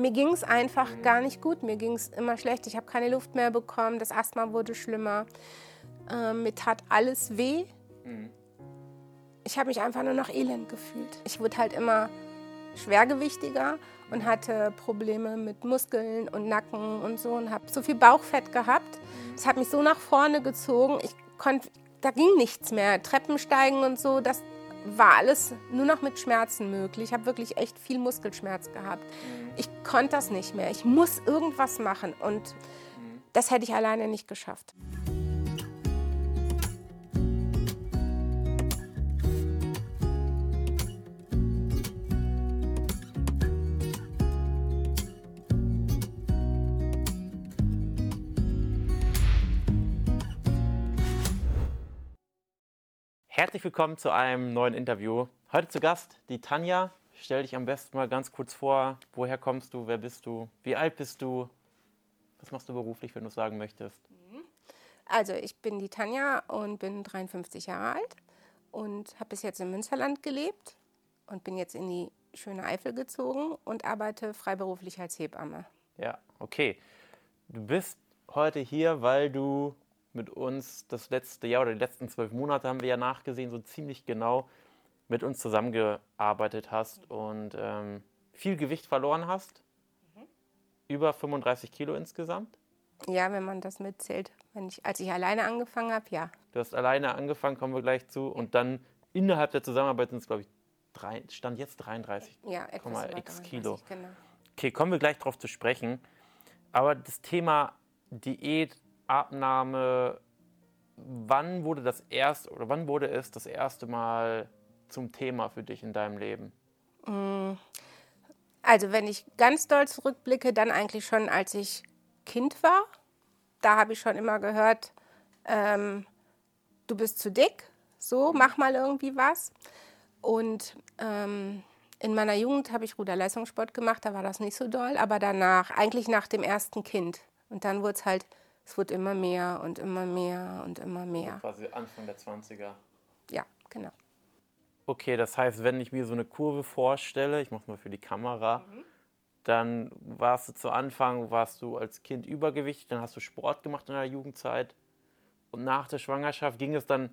Mir ging es einfach gar nicht gut. Mir ging es immer schlecht. Ich habe keine Luft mehr bekommen. Das Asthma wurde schlimmer. Ähm, mir tat alles weh. Mhm. Ich habe mich einfach nur noch elend gefühlt. Ich wurde halt immer schwergewichtiger und hatte Probleme mit Muskeln und Nacken und so und habe so viel Bauchfett gehabt. Das hat mich so nach vorne gezogen. Ich konnte, da ging nichts mehr. Treppensteigen und so, das war alles nur noch mit Schmerzen möglich. Ich habe wirklich echt viel Muskelschmerz gehabt. Ich konnte das nicht mehr. Ich muss irgendwas machen und das hätte ich alleine nicht geschafft. Herzlich willkommen zu einem neuen Interview. Heute zu Gast die Tanja. Stell dich am besten mal ganz kurz vor. Woher kommst du? Wer bist du? Wie alt bist du? Was machst du beruflich, wenn du es sagen möchtest? Also, ich bin die Tanja und bin 53 Jahre alt und habe bis jetzt in Münsterland gelebt und bin jetzt in die schöne Eifel gezogen und arbeite freiberuflich als Hebamme. Ja, okay. Du bist heute hier, weil du mit uns das letzte Jahr oder die letzten zwölf Monate haben wir ja nachgesehen, so ziemlich genau mit uns zusammengearbeitet hast und ähm, viel Gewicht verloren hast. Mhm. Über 35 Kilo insgesamt. Ja, wenn man das mitzählt. Wenn ich, als ich alleine angefangen habe, ja. Du hast alleine angefangen, kommen wir gleich zu. Und dann innerhalb der Zusammenarbeit sind es, glaube ich, drei, stand jetzt 33, ja, etwas x Kilo. Genau. Okay, kommen wir gleich darauf zu sprechen. Aber das Thema Diät, Abnahme, wann wurde das erst oder wann wurde es das erste Mal zum Thema für dich in deinem Leben? Mm. Also wenn ich ganz doll zurückblicke, dann eigentlich schon als ich Kind war. Da habe ich schon immer gehört, ähm, du bist zu dick, so mach mal irgendwie was. Und ähm, in meiner Jugend habe ich Ruderleistungssport gemacht, da war das nicht so doll, aber danach, eigentlich nach dem ersten Kind. Und dann wurde es halt es wird immer mehr und immer mehr und immer mehr. Also quasi Anfang der 20er. Ja, genau. Okay, das heißt, wenn ich mir so eine Kurve vorstelle, ich mache es mal für die Kamera, mhm. dann warst du zu Anfang, warst du als Kind übergewichtig, dann hast du Sport gemacht in der Jugendzeit und nach der Schwangerschaft ging es dann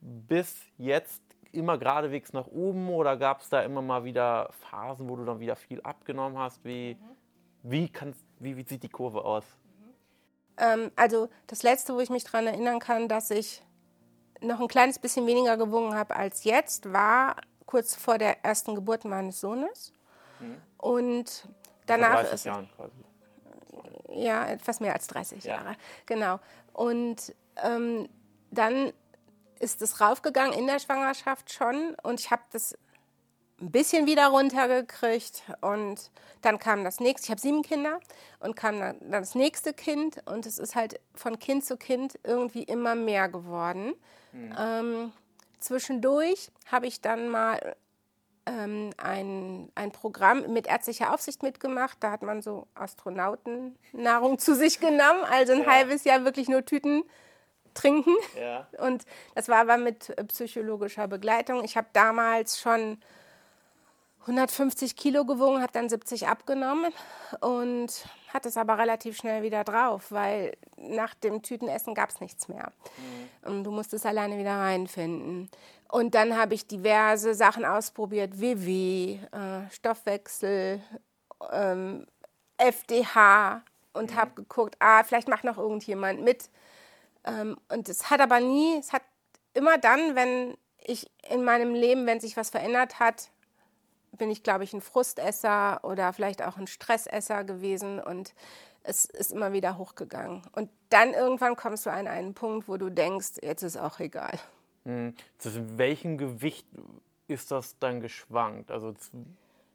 bis jetzt immer geradewegs nach oben oder gab es da immer mal wieder Phasen, wo du dann wieder viel abgenommen hast? Wie, mhm. wie, kannst, wie, wie sieht die Kurve aus? Ähm, also das Letzte, wo ich mich daran erinnern kann, dass ich noch ein kleines bisschen weniger gewogen habe als jetzt, war kurz vor der ersten Geburt meines Sohnes. Mhm. Und danach vor 30 Jahren quasi. Ja, etwas mehr als 30 ja. Jahre. Genau. Und ähm, dann ist es raufgegangen in der Schwangerschaft schon und ich habe das ein bisschen wieder runtergekriegt und dann kam das nächste, ich habe sieben Kinder und kam dann das nächste Kind und es ist halt von Kind zu Kind irgendwie immer mehr geworden. Mhm. Ähm, zwischendurch habe ich dann mal ähm, ein, ein Programm mit ärztlicher Aufsicht mitgemacht. Da hat man so Astronautennahrung zu sich genommen, also ein ja. halbes Jahr wirklich nur Tüten trinken. Ja. Und das war aber mit psychologischer Begleitung. Ich habe damals schon 150 Kilo gewogen, habe dann 70 abgenommen und hatte es aber relativ schnell wieder drauf, weil nach dem Tütenessen gab es nichts mehr. Mhm. Und du musstest alleine wieder reinfinden. Und dann habe ich diverse Sachen ausprobiert, WW, äh, Stoffwechsel, ähm, FDH und mhm. habe geguckt, ah, vielleicht macht noch irgendjemand mit. Ähm, und es hat aber nie, es hat immer dann, wenn ich in meinem Leben, wenn sich was verändert hat, bin ich, glaube ich, ein Frustesser oder vielleicht auch ein Stressesser gewesen und es ist immer wieder hochgegangen. Und dann irgendwann kommst du an einen Punkt, wo du denkst, jetzt ist auch egal. Hm. Zwischen welchem Gewicht ist das dann geschwankt? Also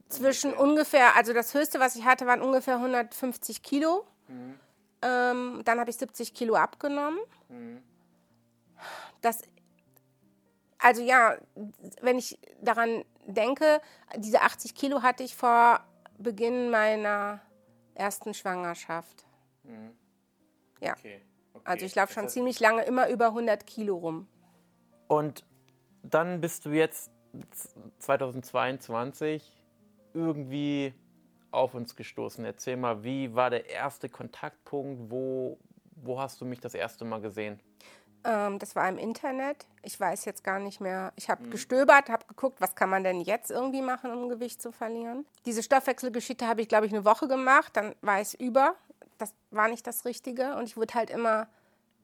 zwischen ungefähr, also das höchste, was ich hatte, waren ungefähr 150 Kilo. Mhm. Ähm, dann habe ich 70 Kilo abgenommen. Mhm. Das, also ja, wenn ich daran denke, diese 80 Kilo hatte ich vor Beginn meiner ersten Schwangerschaft. Mhm. Ja. Okay. Okay. Also ich laufe schon das ziemlich lange immer über 100 Kilo rum. Und dann bist du jetzt 2022 irgendwie auf uns gestoßen? Erzähl mal, wie war der erste Kontaktpunkt? Wo, wo hast du mich das erste Mal gesehen? Ähm, das war im Internet. Ich weiß jetzt gar nicht mehr. Ich habe mhm. gestöbert, habe geguckt, was kann man denn jetzt irgendwie machen, um Gewicht zu verlieren. Diese Stoffwechselgeschichte habe ich, glaube ich, eine Woche gemacht. Dann war es über. Das war nicht das Richtige. Und ich wurde halt immer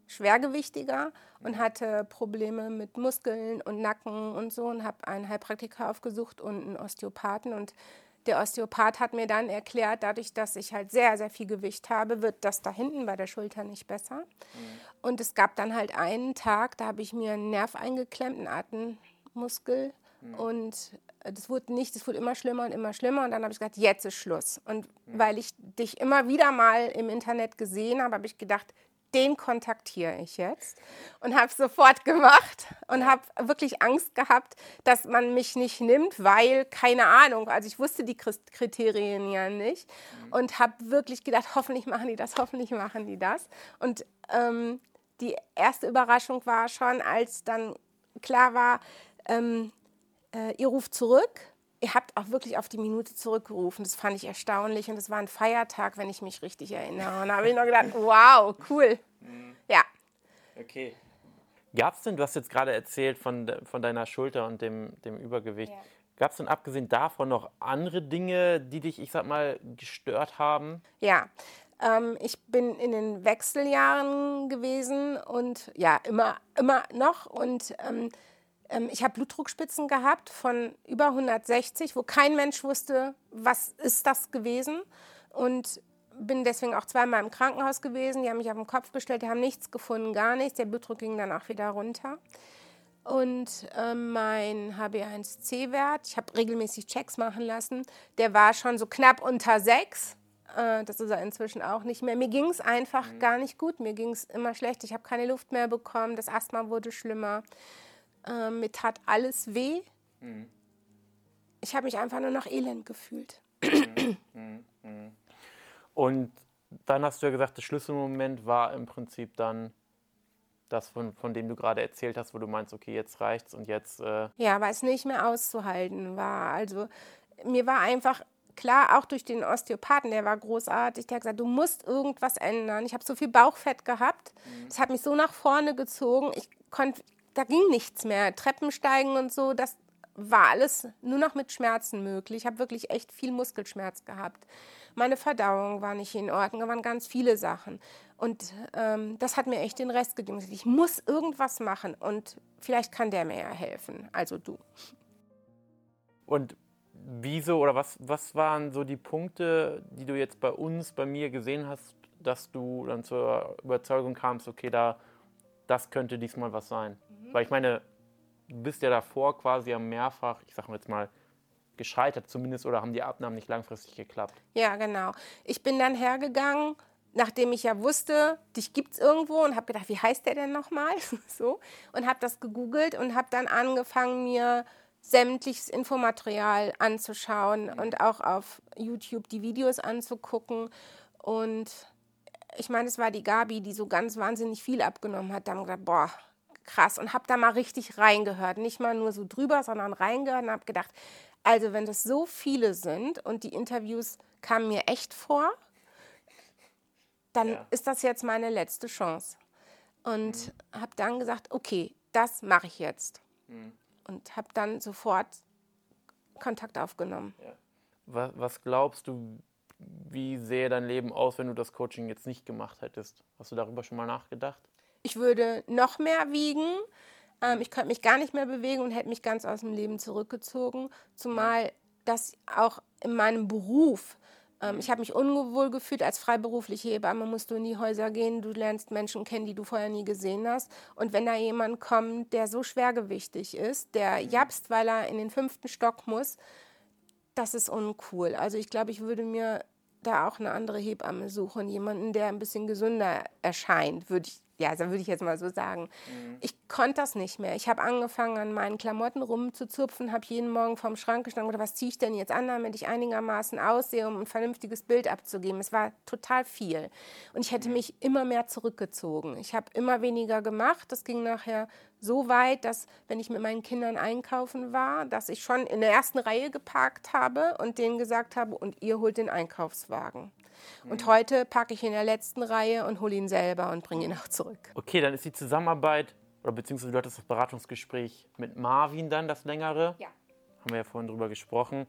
schwergewichtiger und hatte Probleme mit Muskeln und Nacken und so und habe einen Heilpraktiker aufgesucht und einen Osteopathen und der Osteopath hat mir dann erklärt, dadurch, dass ich halt sehr, sehr viel Gewicht habe, wird das da hinten bei der Schulter nicht besser. Mhm. Und es gab dann halt einen Tag, da habe ich mir einen Nerv eingeklemmt, einen Atemmuskel. Mhm. Und das wurde nicht, das wurde immer schlimmer und immer schlimmer. Und dann habe ich gesagt, jetzt ist Schluss. Und mhm. weil ich dich immer wieder mal im Internet gesehen habe, habe ich gedacht, den kontaktiere ich jetzt und habe es sofort gemacht und habe wirklich Angst gehabt, dass man mich nicht nimmt, weil keine Ahnung, also ich wusste die Kriterien ja nicht mhm. und habe wirklich gedacht, hoffentlich machen die das, hoffentlich machen die das. Und ähm, die erste Überraschung war schon, als dann klar war, ähm, äh, ihr ruft zurück ihr habt auch wirklich auf die Minute zurückgerufen. Das fand ich erstaunlich und es war ein Feiertag, wenn ich mich richtig erinnere. Und da habe ich noch gedacht, wow, cool. Mhm. Ja. Okay. Gab es denn, du hast jetzt gerade erzählt von, von deiner Schulter und dem, dem Übergewicht. Ja. Gab es denn abgesehen davon noch andere Dinge, die dich, ich sag mal, gestört haben? Ja, ähm, ich bin in den Wechseljahren gewesen und ja, immer, immer noch. Und ähm, ich habe Blutdruckspitzen gehabt von über 160, wo kein Mensch wusste, was ist das gewesen. Und bin deswegen auch zweimal im Krankenhaus gewesen. Die haben mich auf den Kopf gestellt, die haben nichts gefunden, gar nichts. Der Blutdruck ging dann auch wieder runter. Und äh, mein HB1C-Wert, ich habe regelmäßig Checks machen lassen, der war schon so knapp unter 6. Äh, das ist er inzwischen auch nicht mehr. Mir ging es einfach mhm. gar nicht gut. Mir ging es immer schlecht. Ich habe keine Luft mehr bekommen. Das Asthma wurde schlimmer. Äh, mir tat alles weh. Mhm. Ich habe mich einfach nur noch elend gefühlt. Mhm. Mhm. Und dann hast du ja gesagt, der Schlüsselmoment war im Prinzip dann das, von, von dem du gerade erzählt hast, wo du meinst, okay, jetzt reicht's und jetzt. Äh ja, weil es nicht mehr auszuhalten war. Also mir war einfach klar, auch durch den Osteopathen, der war großartig, der hat gesagt, du musst irgendwas ändern. Ich habe so viel Bauchfett gehabt, mhm. das hat mich so nach vorne gezogen. Ich konnte, da ging nichts mehr. Treppensteigen und so, das war alles nur noch mit Schmerzen möglich. Ich habe wirklich echt viel Muskelschmerz gehabt. Meine Verdauung war nicht in Ordnung, da waren ganz viele Sachen. Und ähm, das hat mir echt den Rest gegeben. Ich muss irgendwas machen und vielleicht kann der mir ja helfen, also du. Und wieso oder was, was waren so die Punkte, die du jetzt bei uns, bei mir gesehen hast, dass du dann zur Überzeugung kamst, okay, da, das könnte diesmal was sein? Mhm. Weil ich meine, du bist ja davor quasi am mehrfach, ich sag mal jetzt mal, gescheitert zumindest oder haben die Abnahmen nicht langfristig geklappt? Ja, genau. Ich bin dann hergegangen, nachdem ich ja wusste, dich gibt es irgendwo und habe gedacht, wie heißt der denn nochmal? so. Und habe das gegoogelt und habe dann angefangen, mir sämtliches Infomaterial anzuschauen mhm. und auch auf YouTube die Videos anzugucken. Und ich meine, es war die Gabi, die so ganz wahnsinnig viel abgenommen hat. Da haben gedacht, boah, krass. Und habe da mal richtig reingehört. Nicht mal nur so drüber, sondern reingehört und habe gedacht, also wenn das so viele sind und die Interviews kamen mir echt vor, dann ja. ist das jetzt meine letzte Chance. Und mhm. habe dann gesagt, okay, das mache ich jetzt. Mhm. Und habe dann sofort Kontakt aufgenommen. Ja. Was, was, glaubst du, wie sähe dein Leben aus, wenn du das Coaching jetzt nicht gemacht hättest? Hast du darüber schon mal nachgedacht? Ich würde noch mehr wiegen. Ähm, ich könnte mich gar nicht mehr bewegen und hätte mich ganz aus dem Leben zurückgezogen. Zumal das auch in meinem Beruf, ähm, ich habe mich unwohl gefühlt als freiberufliche Hebamme, musst du in die Häuser gehen, du lernst Menschen kennen, die du vorher nie gesehen hast. Und wenn da jemand kommt, der so schwergewichtig ist, der mhm. japst, weil er in den fünften Stock muss, das ist uncool. Also ich glaube, ich würde mir da auch eine andere Hebamme suchen, jemanden, der ein bisschen gesünder erscheint, würde ich ja, so würde ich jetzt mal so sagen. Mhm. Ich konnte das nicht mehr. Ich habe angefangen, an meinen Klamotten rumzuzupfen, habe jeden Morgen vorm Schrank gestanden und was ziehe ich denn jetzt an, damit ich einigermaßen aussehe, um ein vernünftiges Bild abzugeben. Es war total viel. Und ich hätte mhm. mich immer mehr zurückgezogen. Ich habe immer weniger gemacht. Das ging nachher so weit, dass, wenn ich mit meinen Kindern einkaufen war, dass ich schon in der ersten Reihe geparkt habe und denen gesagt habe, und ihr holt den Einkaufswagen. Und mhm. heute packe ich in der letzten Reihe und hole ihn selber und bringe ihn auch zurück. Okay, dann ist die Zusammenarbeit, oder beziehungsweise du hattest das Beratungsgespräch mit Marvin dann das längere. Ja. Haben wir ja vorhin drüber gesprochen.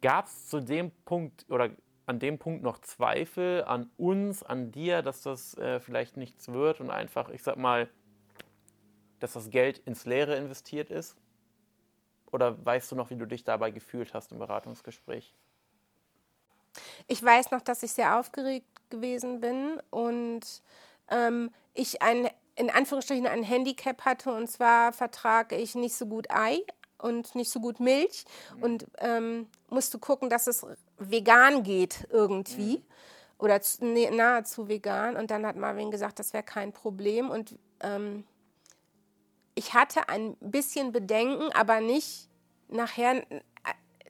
Gab es zu dem Punkt oder an dem Punkt noch Zweifel an uns, an dir, dass das äh, vielleicht nichts wird und einfach, ich sag mal, dass das Geld ins Leere investiert ist? Oder weißt du noch, wie du dich dabei gefühlt hast im Beratungsgespräch? Ich weiß noch, dass ich sehr aufgeregt gewesen bin und ähm, ich ein, in Anführungsstrichen ein Handicap hatte und zwar vertrage ich nicht so gut Ei und nicht so gut Milch mhm. und ähm, musste gucken, dass es vegan geht irgendwie mhm. oder zu, nee, nahezu vegan und dann hat Marvin gesagt, das wäre kein Problem und ähm, ich hatte ein bisschen Bedenken, aber nicht nachher äh,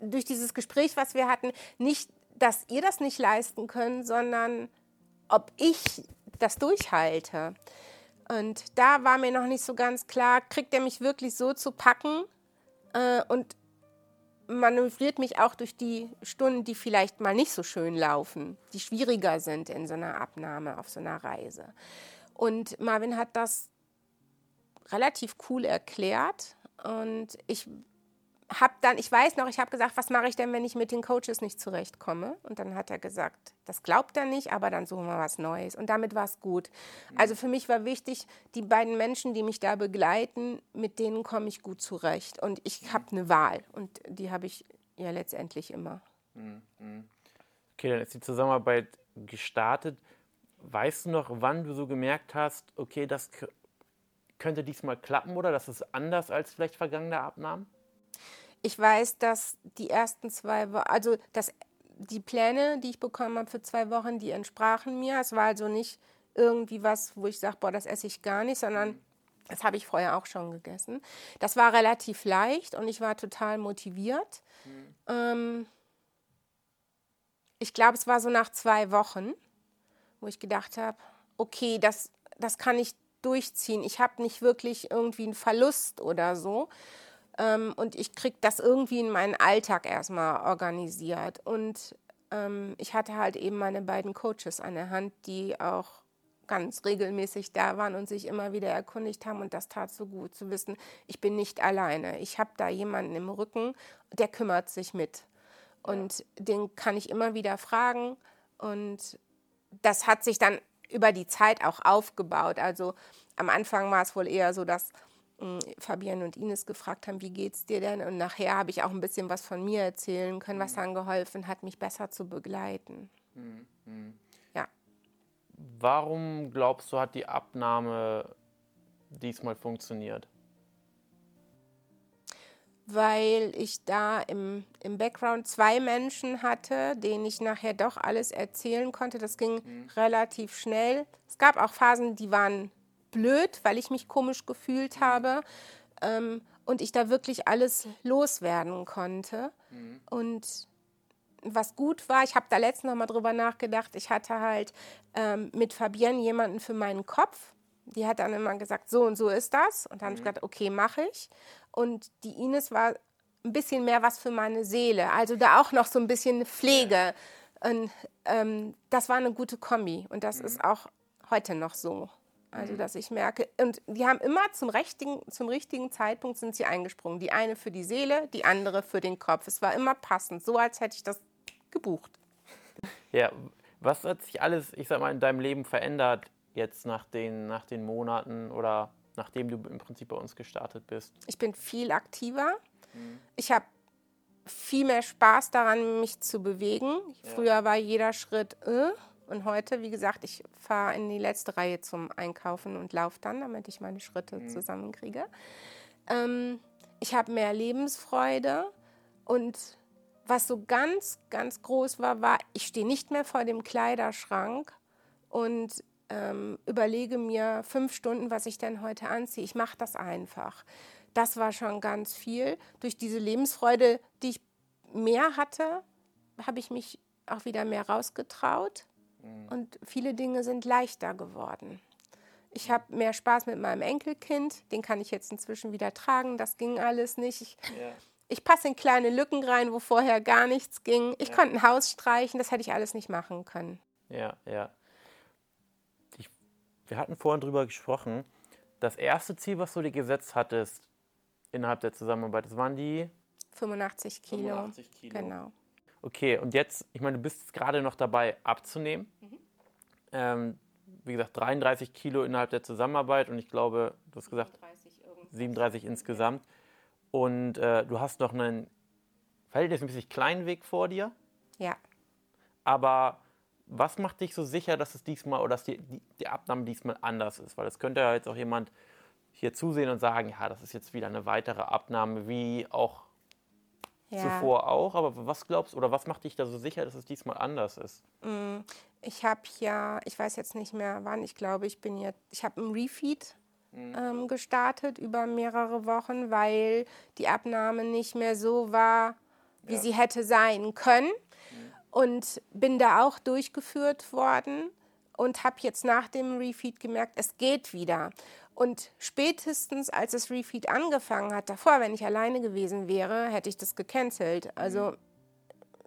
durch dieses Gespräch, was wir hatten, nicht dass ihr das nicht leisten könnt, sondern ob ich das durchhalte. Und da war mir noch nicht so ganz klar, kriegt er mich wirklich so zu packen äh, und manövriert mich auch durch die Stunden, die vielleicht mal nicht so schön laufen, die schwieriger sind in so einer Abnahme auf so einer Reise. Und Marvin hat das relativ cool erklärt und ich habe dann, ich weiß noch, ich habe gesagt, was mache ich denn, wenn ich mit den Coaches nicht zurechtkomme? Und dann hat er gesagt, das glaubt er nicht, aber dann suchen wir was Neues. Und damit war es gut. Also für mich war wichtig, die beiden Menschen, die mich da begleiten, mit denen komme ich gut zurecht. Und ich habe eine Wahl und die habe ich ja letztendlich immer. Okay, dann ist die Zusammenarbeit gestartet. Weißt du noch, wann du so gemerkt hast, okay, das könnte diesmal klappen oder das ist anders als vielleicht vergangene Abnahmen? Ich weiß, dass die ersten zwei Wochen, also das, die Pläne, die ich bekommen habe für zwei Wochen, die entsprachen mir. Es war also nicht irgendwie was, wo ich sage, boah, das esse ich gar nicht, sondern das habe ich vorher auch schon gegessen. Das war relativ leicht und ich war total motiviert. Mhm. Ähm, ich glaube, es war so nach zwei Wochen, wo ich gedacht habe, okay, das, das kann ich durchziehen. Ich habe nicht wirklich irgendwie einen Verlust oder so, ähm, und ich kriege das irgendwie in meinen Alltag erstmal organisiert. Und ähm, ich hatte halt eben meine beiden Coaches an der Hand, die auch ganz regelmäßig da waren und sich immer wieder erkundigt haben. Und das tat so gut zu wissen, ich bin nicht alleine. Ich habe da jemanden im Rücken, der kümmert sich mit. Und den kann ich immer wieder fragen. Und das hat sich dann über die Zeit auch aufgebaut. Also am Anfang war es wohl eher so, dass Fabian und Ines gefragt haben, wie geht's dir denn? Und nachher habe ich auch ein bisschen was von mir erzählen können, was mhm. dann geholfen hat, mich besser zu begleiten. Mhm. Ja. Warum glaubst du, hat die Abnahme diesmal funktioniert? Weil ich da im, im Background zwei Menschen hatte, denen ich nachher doch alles erzählen konnte. Das ging mhm. relativ schnell. Es gab auch Phasen, die waren blöd, weil ich mich komisch gefühlt mhm. habe ähm, und ich da wirklich alles loswerden konnte. Mhm. Und was gut war, ich habe da letztens noch mal drüber nachgedacht, ich hatte halt ähm, mit Fabienne jemanden für meinen Kopf. Die hat dann immer gesagt, so und so ist das. Und dann mhm. habe ich gedacht, okay, mache ich. Und die Ines war ein bisschen mehr was für meine Seele. Also da auch noch so ein bisschen Pflege. Und ähm, das war eine gute Kombi. Und das mhm. ist auch heute noch so. Also, mhm. dass ich merke, und die haben immer zum richtigen, zum richtigen Zeitpunkt sind sie eingesprungen. Die eine für die Seele, die andere für den Kopf. Es war immer passend, so als hätte ich das gebucht. Ja, was hat sich alles, ich sag mal, in deinem Leben verändert jetzt nach den, nach den Monaten oder nachdem du im Prinzip bei uns gestartet bist? Ich bin viel aktiver. Mhm. Ich habe viel mehr Spaß daran, mich zu bewegen. Ja. Früher war jeder Schritt, äh, und heute, wie gesagt, ich fahre in die letzte Reihe zum Einkaufen und laufe dann, damit ich meine Schritte mhm. zusammenkriege. Ähm, ich habe mehr Lebensfreude und was so ganz, ganz groß war, war, ich stehe nicht mehr vor dem Kleiderschrank und ähm, überlege mir fünf Stunden, was ich denn heute anziehe. Ich mache das einfach. Das war schon ganz viel. Durch diese Lebensfreude, die ich mehr hatte, habe ich mich auch wieder mehr rausgetraut. Mhm. Und viele Dinge sind leichter geworden. Ich habe mehr Spaß mit meinem Enkelkind. Den kann ich jetzt inzwischen wieder tragen. Das ging alles nicht. Ich, ja. ich passe in kleine Lücken rein, wo vorher gar nichts ging. Ich ja. konnte ein Haus streichen. Das hätte ich alles nicht machen können. Ja, ja wir hatten vorhin drüber gesprochen, das erste Ziel, was du dir gesetzt hattest innerhalb der Zusammenarbeit, das waren die 85 Kilo. 85 Kilo. Genau. Okay, und jetzt, ich meine, du bist gerade noch dabei abzunehmen. Mhm. Ähm, wie gesagt, 33 Kilo innerhalb der Zusammenarbeit und ich glaube, du hast gesagt 37, 37 insgesamt. Und äh, du hast noch einen verhältnismäßig kleinen Weg vor dir. Ja. Aber was macht dich so sicher, dass es diesmal oder dass die, die, die Abnahme diesmal anders ist? Weil es könnte ja jetzt auch jemand hier zusehen und sagen, ja, das ist jetzt wieder eine weitere Abnahme, wie auch ja. zuvor auch. Aber was glaubst du oder was macht dich da so sicher, dass es diesmal anders ist? Mm, ich habe ja, ich weiß jetzt nicht mehr wann, ich glaube, ich bin jetzt, ich habe einen Refeed mhm. ähm, gestartet über mehrere Wochen, weil die Abnahme nicht mehr so war, wie ja. sie hätte sein können und bin da auch durchgeführt worden und habe jetzt nach dem Refeed gemerkt, es geht wieder. Und spätestens, als das Refeed angefangen hat, davor, wenn ich alleine gewesen wäre, hätte ich das gecancelt. Also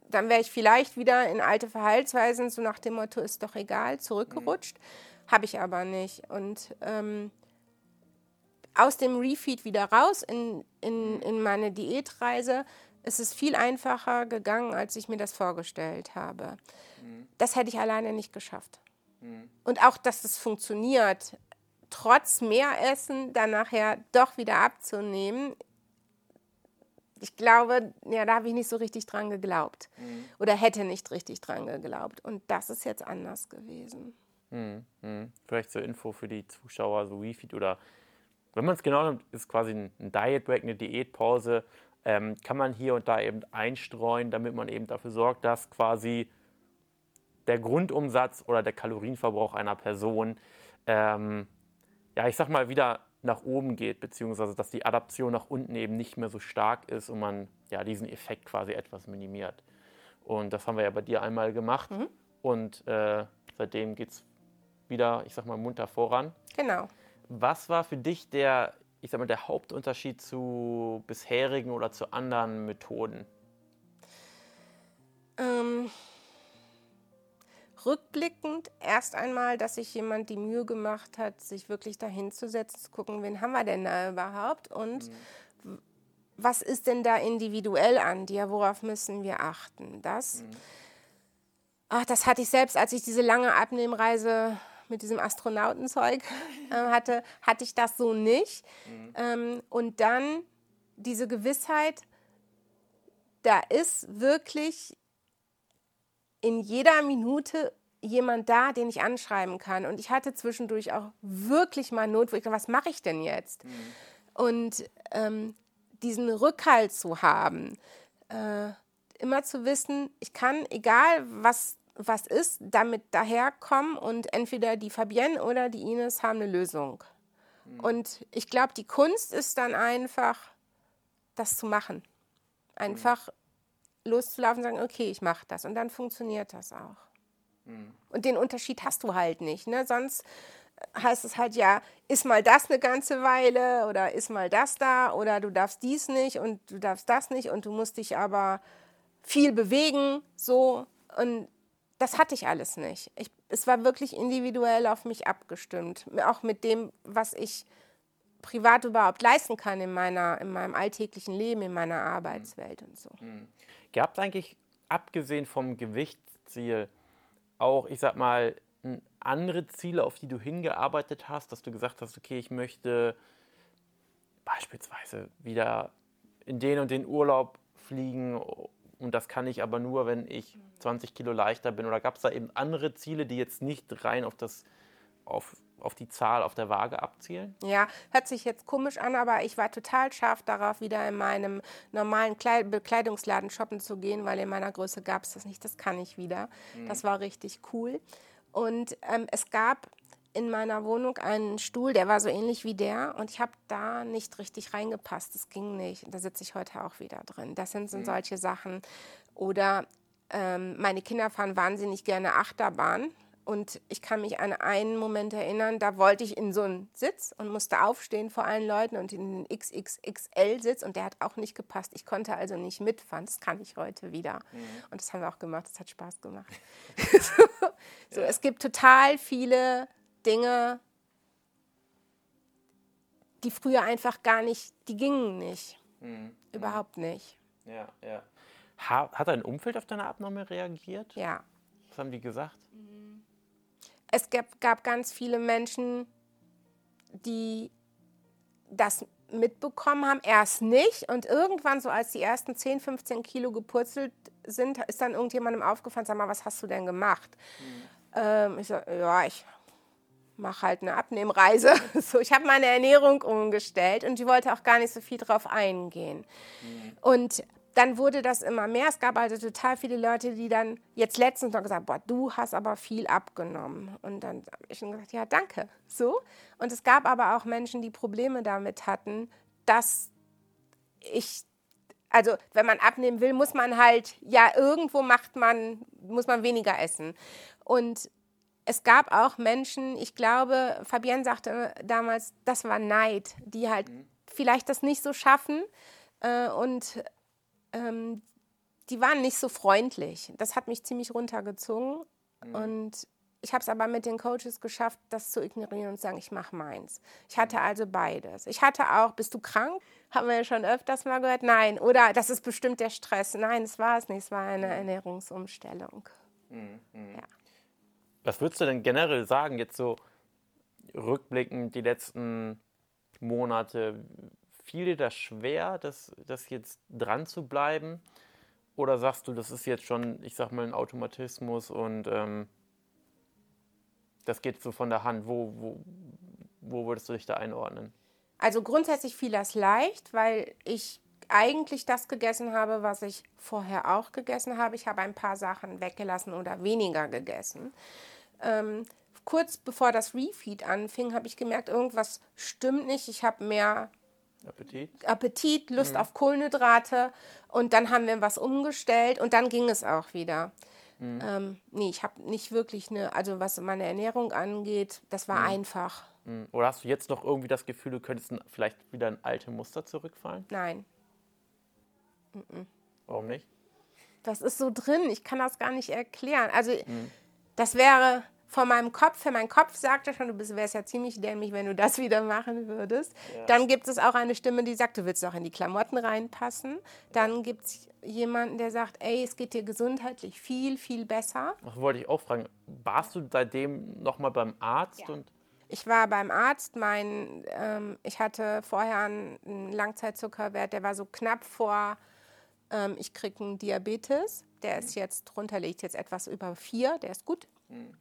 dann wäre ich vielleicht wieder in alte Verhaltensweisen, so nach dem Motto, ist doch egal, zurückgerutscht. Mhm. Habe ich aber nicht. Und ähm, aus dem Refeed wieder raus in, in, in meine Diätreise es ist viel einfacher gegangen, als ich mir das vorgestellt habe. Mhm. Das hätte ich alleine nicht geschafft. Mhm. Und auch, dass es funktioniert, trotz mehr Essen dann nachher doch wieder abzunehmen, ich glaube, ja, da habe ich nicht so richtig dran geglaubt. Mhm. Oder hätte nicht richtig dran geglaubt. Und das ist jetzt anders gewesen. Mhm. mhm. Vielleicht zur Info für die Zuschauer, so Refeed oder wenn man es genau nimmt, ist quasi ein Diet Break, eine Diätpause, ähm, kann man hier und da eben einstreuen, damit man eben dafür sorgt, dass quasi der Grundumsatz oder der Kalorienverbrauch einer Person, ähm, ja, ich sag mal, wieder nach oben geht, beziehungsweise dass die Adaption nach unten eben nicht mehr so stark ist und man ja diesen Effekt quasi etwas minimiert. Und das haben wir ja bei dir einmal gemacht mhm. und äh, seitdem geht es wieder, ich sag mal, munter voran. Genau. Was war für dich der ich sag mal, der Hauptunterschied zu bisherigen oder zu anderen Methoden? Ähm, rückblickend erst einmal, dass sich jemand die Mühe gemacht hat, sich wirklich dahin zu setzen, zu gucken, wen haben wir denn da überhaupt und mhm. was ist denn da individuell an dir, worauf müssen wir achten? Das, mhm. ach, das hatte ich selbst, als ich diese lange Abnehmreise mit diesem Astronautenzeug äh, hatte, hatte ich das so nicht. Mhm. Ähm, und dann diese Gewissheit, da ist wirklich in jeder Minute jemand da, den ich anschreiben kann. Und ich hatte zwischendurch auch wirklich mal Not, wo ich dachte, was mache ich denn jetzt? Mhm. Und ähm, diesen Rückhalt zu haben, äh, immer zu wissen, ich kann, egal was was ist, damit daherkommen und entweder die Fabienne oder die Ines haben eine Lösung. Mhm. Und ich glaube, die Kunst ist dann einfach, das zu machen. Einfach. Loszulaufen und sagen, okay, ich mache das. Und dann funktioniert das auch. Mhm. Und den Unterschied hast du halt nicht. Ne? Sonst heißt es halt ja, ist mal das eine ganze Weile oder ist mal das da oder du darfst dies nicht und du darfst das nicht und du musst dich aber viel bewegen, so. Und das hatte ich alles nicht. Ich, es war wirklich individuell auf mich abgestimmt, auch mit dem, was ich privat überhaupt leisten kann in, meiner, in meinem alltäglichen Leben, in meiner Arbeitswelt und so. Mhm. Gab es eigentlich, abgesehen vom Gewichtsziel, auch, ich sag mal, andere Ziele, auf die du hingearbeitet hast, dass du gesagt hast, okay, ich möchte beispielsweise wieder in den und den Urlaub fliegen und das kann ich aber nur, wenn ich 20 Kilo leichter bin? Oder gab es da eben andere Ziele, die jetzt nicht rein auf, das, auf, auf die Zahl auf der Waage abzielen? Ja, hört sich jetzt komisch an, aber ich war total scharf darauf, wieder in meinem normalen Kleid Bekleidungsladen shoppen zu gehen, weil in meiner Größe gab es das nicht. Das kann ich wieder. Mhm. Das war richtig cool. Und ähm, es gab in meiner Wohnung einen Stuhl, der war so ähnlich wie der und ich habe da nicht richtig reingepasst. Das ging nicht. Da sitze ich heute auch wieder drin. Das sind, sind mhm. solche Sachen. Oder ähm, meine Kinder fahren wahnsinnig gerne Achterbahn. Und ich kann mich an einen Moment erinnern, da wollte ich in so einen Sitz und musste aufstehen vor allen Leuten und in den XXXL-Sitz und der hat auch nicht gepasst. Ich konnte also nicht mitfahren. Das kann ich heute wieder. Mhm. Und das haben wir auch gemacht. Das hat Spaß gemacht. so, so ja. Es gibt total viele Dinge, die früher einfach gar nicht, die gingen nicht. Mhm. Überhaupt nicht. Ja, ja. Hat dein Umfeld auf deine Abnahme reagiert? Ja. Was haben die gesagt? Es gab, gab ganz viele Menschen, die das mitbekommen haben, erst nicht. Und irgendwann, so als die ersten 10, 15 Kilo gepurzelt sind, ist dann irgendjemandem aufgefallen, sag mal, was hast du denn gemacht? Mhm. Ähm, ich so, ja, ich mache halt eine Abnehmreise. So, ich habe meine Ernährung umgestellt und die wollte auch gar nicht so viel drauf eingehen. Mhm. Und dann wurde das immer mehr. Es gab also total viele Leute, die dann jetzt letztens noch gesagt, boah, du hast aber viel abgenommen. Und dann habe ich gesagt, ja, danke. So. Und es gab aber auch Menschen, die Probleme damit hatten, dass ich also wenn man abnehmen will, muss man halt, ja, irgendwo macht man, muss man weniger essen. Und es gab auch Menschen, ich glaube, Fabienne sagte damals, das war Neid, die halt mhm. vielleicht das nicht so schaffen äh, und ähm, die waren nicht so freundlich. Das hat mich ziemlich runtergezogen mhm. und ich habe es aber mit den Coaches geschafft, das zu ignorieren und zu sagen, ich mache meins. Ich hatte mhm. also beides. Ich hatte auch, bist du krank? Haben wir ja schon öfters mal gehört. Nein. Oder das ist bestimmt der Stress. Nein, es war es nicht. Es war eine mhm. Ernährungsumstellung. Mhm. Ja. Was würdest du denn generell sagen, jetzt so rückblickend die letzten Monate? Fiel dir das schwer, das, das jetzt dran zu bleiben? Oder sagst du, das ist jetzt schon, ich sag mal, ein Automatismus und ähm, das geht so von der Hand? Wo, wo, wo würdest du dich da einordnen? Also grundsätzlich fiel das leicht, weil ich eigentlich das gegessen habe, was ich vorher auch gegessen habe. Ich habe ein paar Sachen weggelassen oder weniger gegessen. Ähm, kurz bevor das Refeed anfing, habe ich gemerkt, irgendwas stimmt nicht. Ich habe mehr Appetit, Appetit Lust mhm. auf Kohlenhydrate und dann haben wir was umgestellt und dann ging es auch wieder. Mhm. Ähm, nee, ich habe nicht wirklich eine, also was meine Ernährung angeht, das war mhm. einfach. Mhm. Oder hast du jetzt noch irgendwie das Gefühl, du könntest vielleicht wieder in alte Muster zurückfallen? Nein. Warum nicht? Das ist so drin, ich kann das gar nicht erklären. Also mhm. das wäre von meinem Kopf her, mein Kopf sagte schon, du bist, wärst ja ziemlich dämlich, wenn du das wieder machen würdest. Ja. Dann gibt es auch eine Stimme, die sagt, du willst auch in die Klamotten reinpassen. Dann gibt es jemanden, der sagt, ey, es geht dir gesundheitlich viel, viel besser. Das wollte ich auch fragen. Warst du seitdem nochmal beim Arzt? Ja. Und ich war beim Arzt. Mein, ähm, ich hatte vorher einen Langzeitzuckerwert, der war so knapp vor ähm, ich kriege einen Diabetes, der ist jetzt drunter, liegt jetzt etwas über vier, der ist gut. Mhm.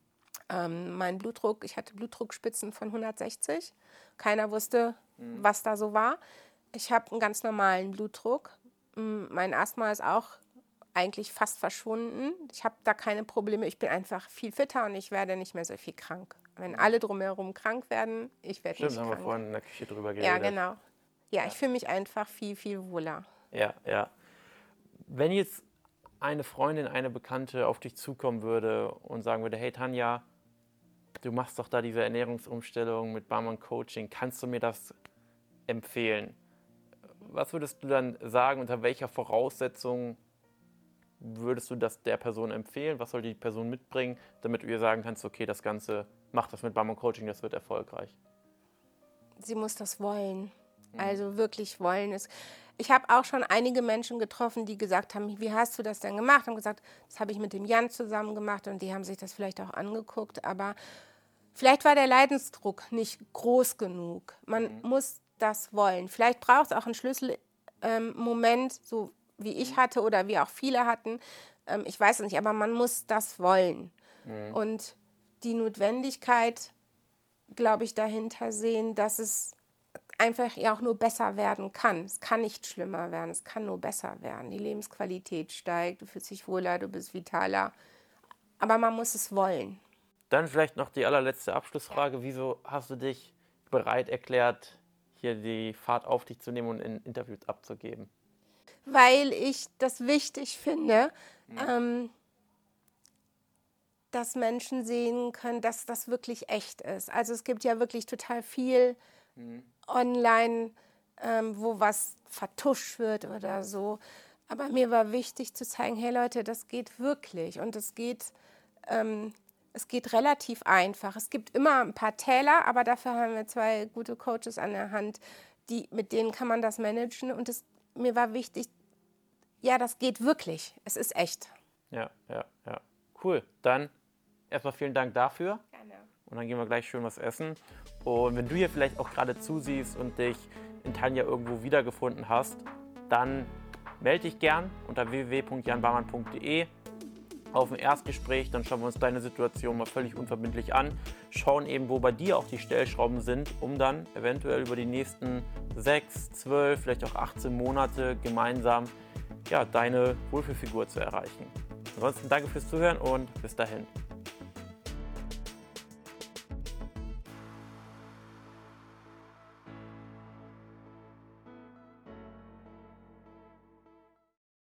Ähm, mein Blutdruck, ich hatte Blutdruckspitzen von 160. Keiner wusste, mhm. was da so war. Ich habe einen ganz normalen Blutdruck. Mein Asthma ist auch eigentlich fast verschwunden. Ich habe da keine Probleme. Ich bin einfach viel fitter und ich werde nicht mehr so viel krank. Wenn alle drumherum krank werden, ich werde nicht krank. Stimmt, haben wir vorhin in der Küche drüber geredet. Ja, genau. Ja, ja. ich fühle mich einfach viel, viel wohler. Ja, ja wenn jetzt eine Freundin, eine Bekannte auf dich zukommen würde und sagen würde, hey Tanja, du machst doch da diese Ernährungsumstellung mit Barmann Coaching, kannst du mir das empfehlen? Was würdest du dann sagen, unter welcher Voraussetzung würdest du das der Person empfehlen? Was soll die Person mitbringen, damit du ihr sagen kannst, okay, das Ganze, mach das mit Barmann Coaching, das wird erfolgreich? Sie muss das wollen. Mhm. Also wirklich wollen es ich habe auch schon einige Menschen getroffen, die gesagt haben, wie hast du das denn gemacht? Und gesagt, das habe ich mit dem Jan zusammen gemacht und die haben sich das vielleicht auch angeguckt, aber vielleicht war der Leidensdruck nicht groß genug. Man mhm. muss das wollen. Vielleicht braucht es auch einen Schlüsselmoment, ähm, so wie ich mhm. hatte oder wie auch viele hatten. Ähm, ich weiß es nicht, aber man muss das wollen. Mhm. Und die Notwendigkeit, glaube ich, dahinter sehen, dass es einfach ja auch nur besser werden kann. Es kann nicht schlimmer werden, es kann nur besser werden. Die Lebensqualität steigt, du fühlst dich wohler, du bist vitaler. Aber man muss es wollen. Dann vielleicht noch die allerletzte Abschlussfrage. Wieso hast du dich bereit erklärt, hier die Fahrt auf dich zu nehmen und in Interviews abzugeben? Weil ich das wichtig finde, mhm. ähm, dass Menschen sehen können, dass das wirklich echt ist. Also es gibt ja wirklich total viel mhm. online, ähm, wo was vertuscht wird oder so. Aber mir war wichtig zu zeigen, hey Leute, das geht wirklich und es geht, ähm, es geht relativ einfach. Es gibt immer ein paar Täler, aber dafür haben wir zwei gute Coaches an der Hand, die, mit denen kann man das managen. Und es, mir war wichtig, ja, das geht wirklich. Es ist echt. Ja, ja, ja. Cool. Dann erstmal vielen Dank dafür. Und dann gehen wir gleich schön was essen. Und wenn du hier vielleicht auch gerade zusiehst und dich in Tanja irgendwo wiedergefunden hast, dann melde dich gern unter www.janbarmann.de auf ein Erstgespräch, dann schauen wir uns deine Situation mal völlig unverbindlich an, schauen eben, wo bei dir auch die Stellschrauben sind, um dann eventuell über die nächsten 6, 12, vielleicht auch 18 Monate gemeinsam ja, deine Wohlfühlfigur zu erreichen. Ansonsten danke fürs Zuhören und bis dahin.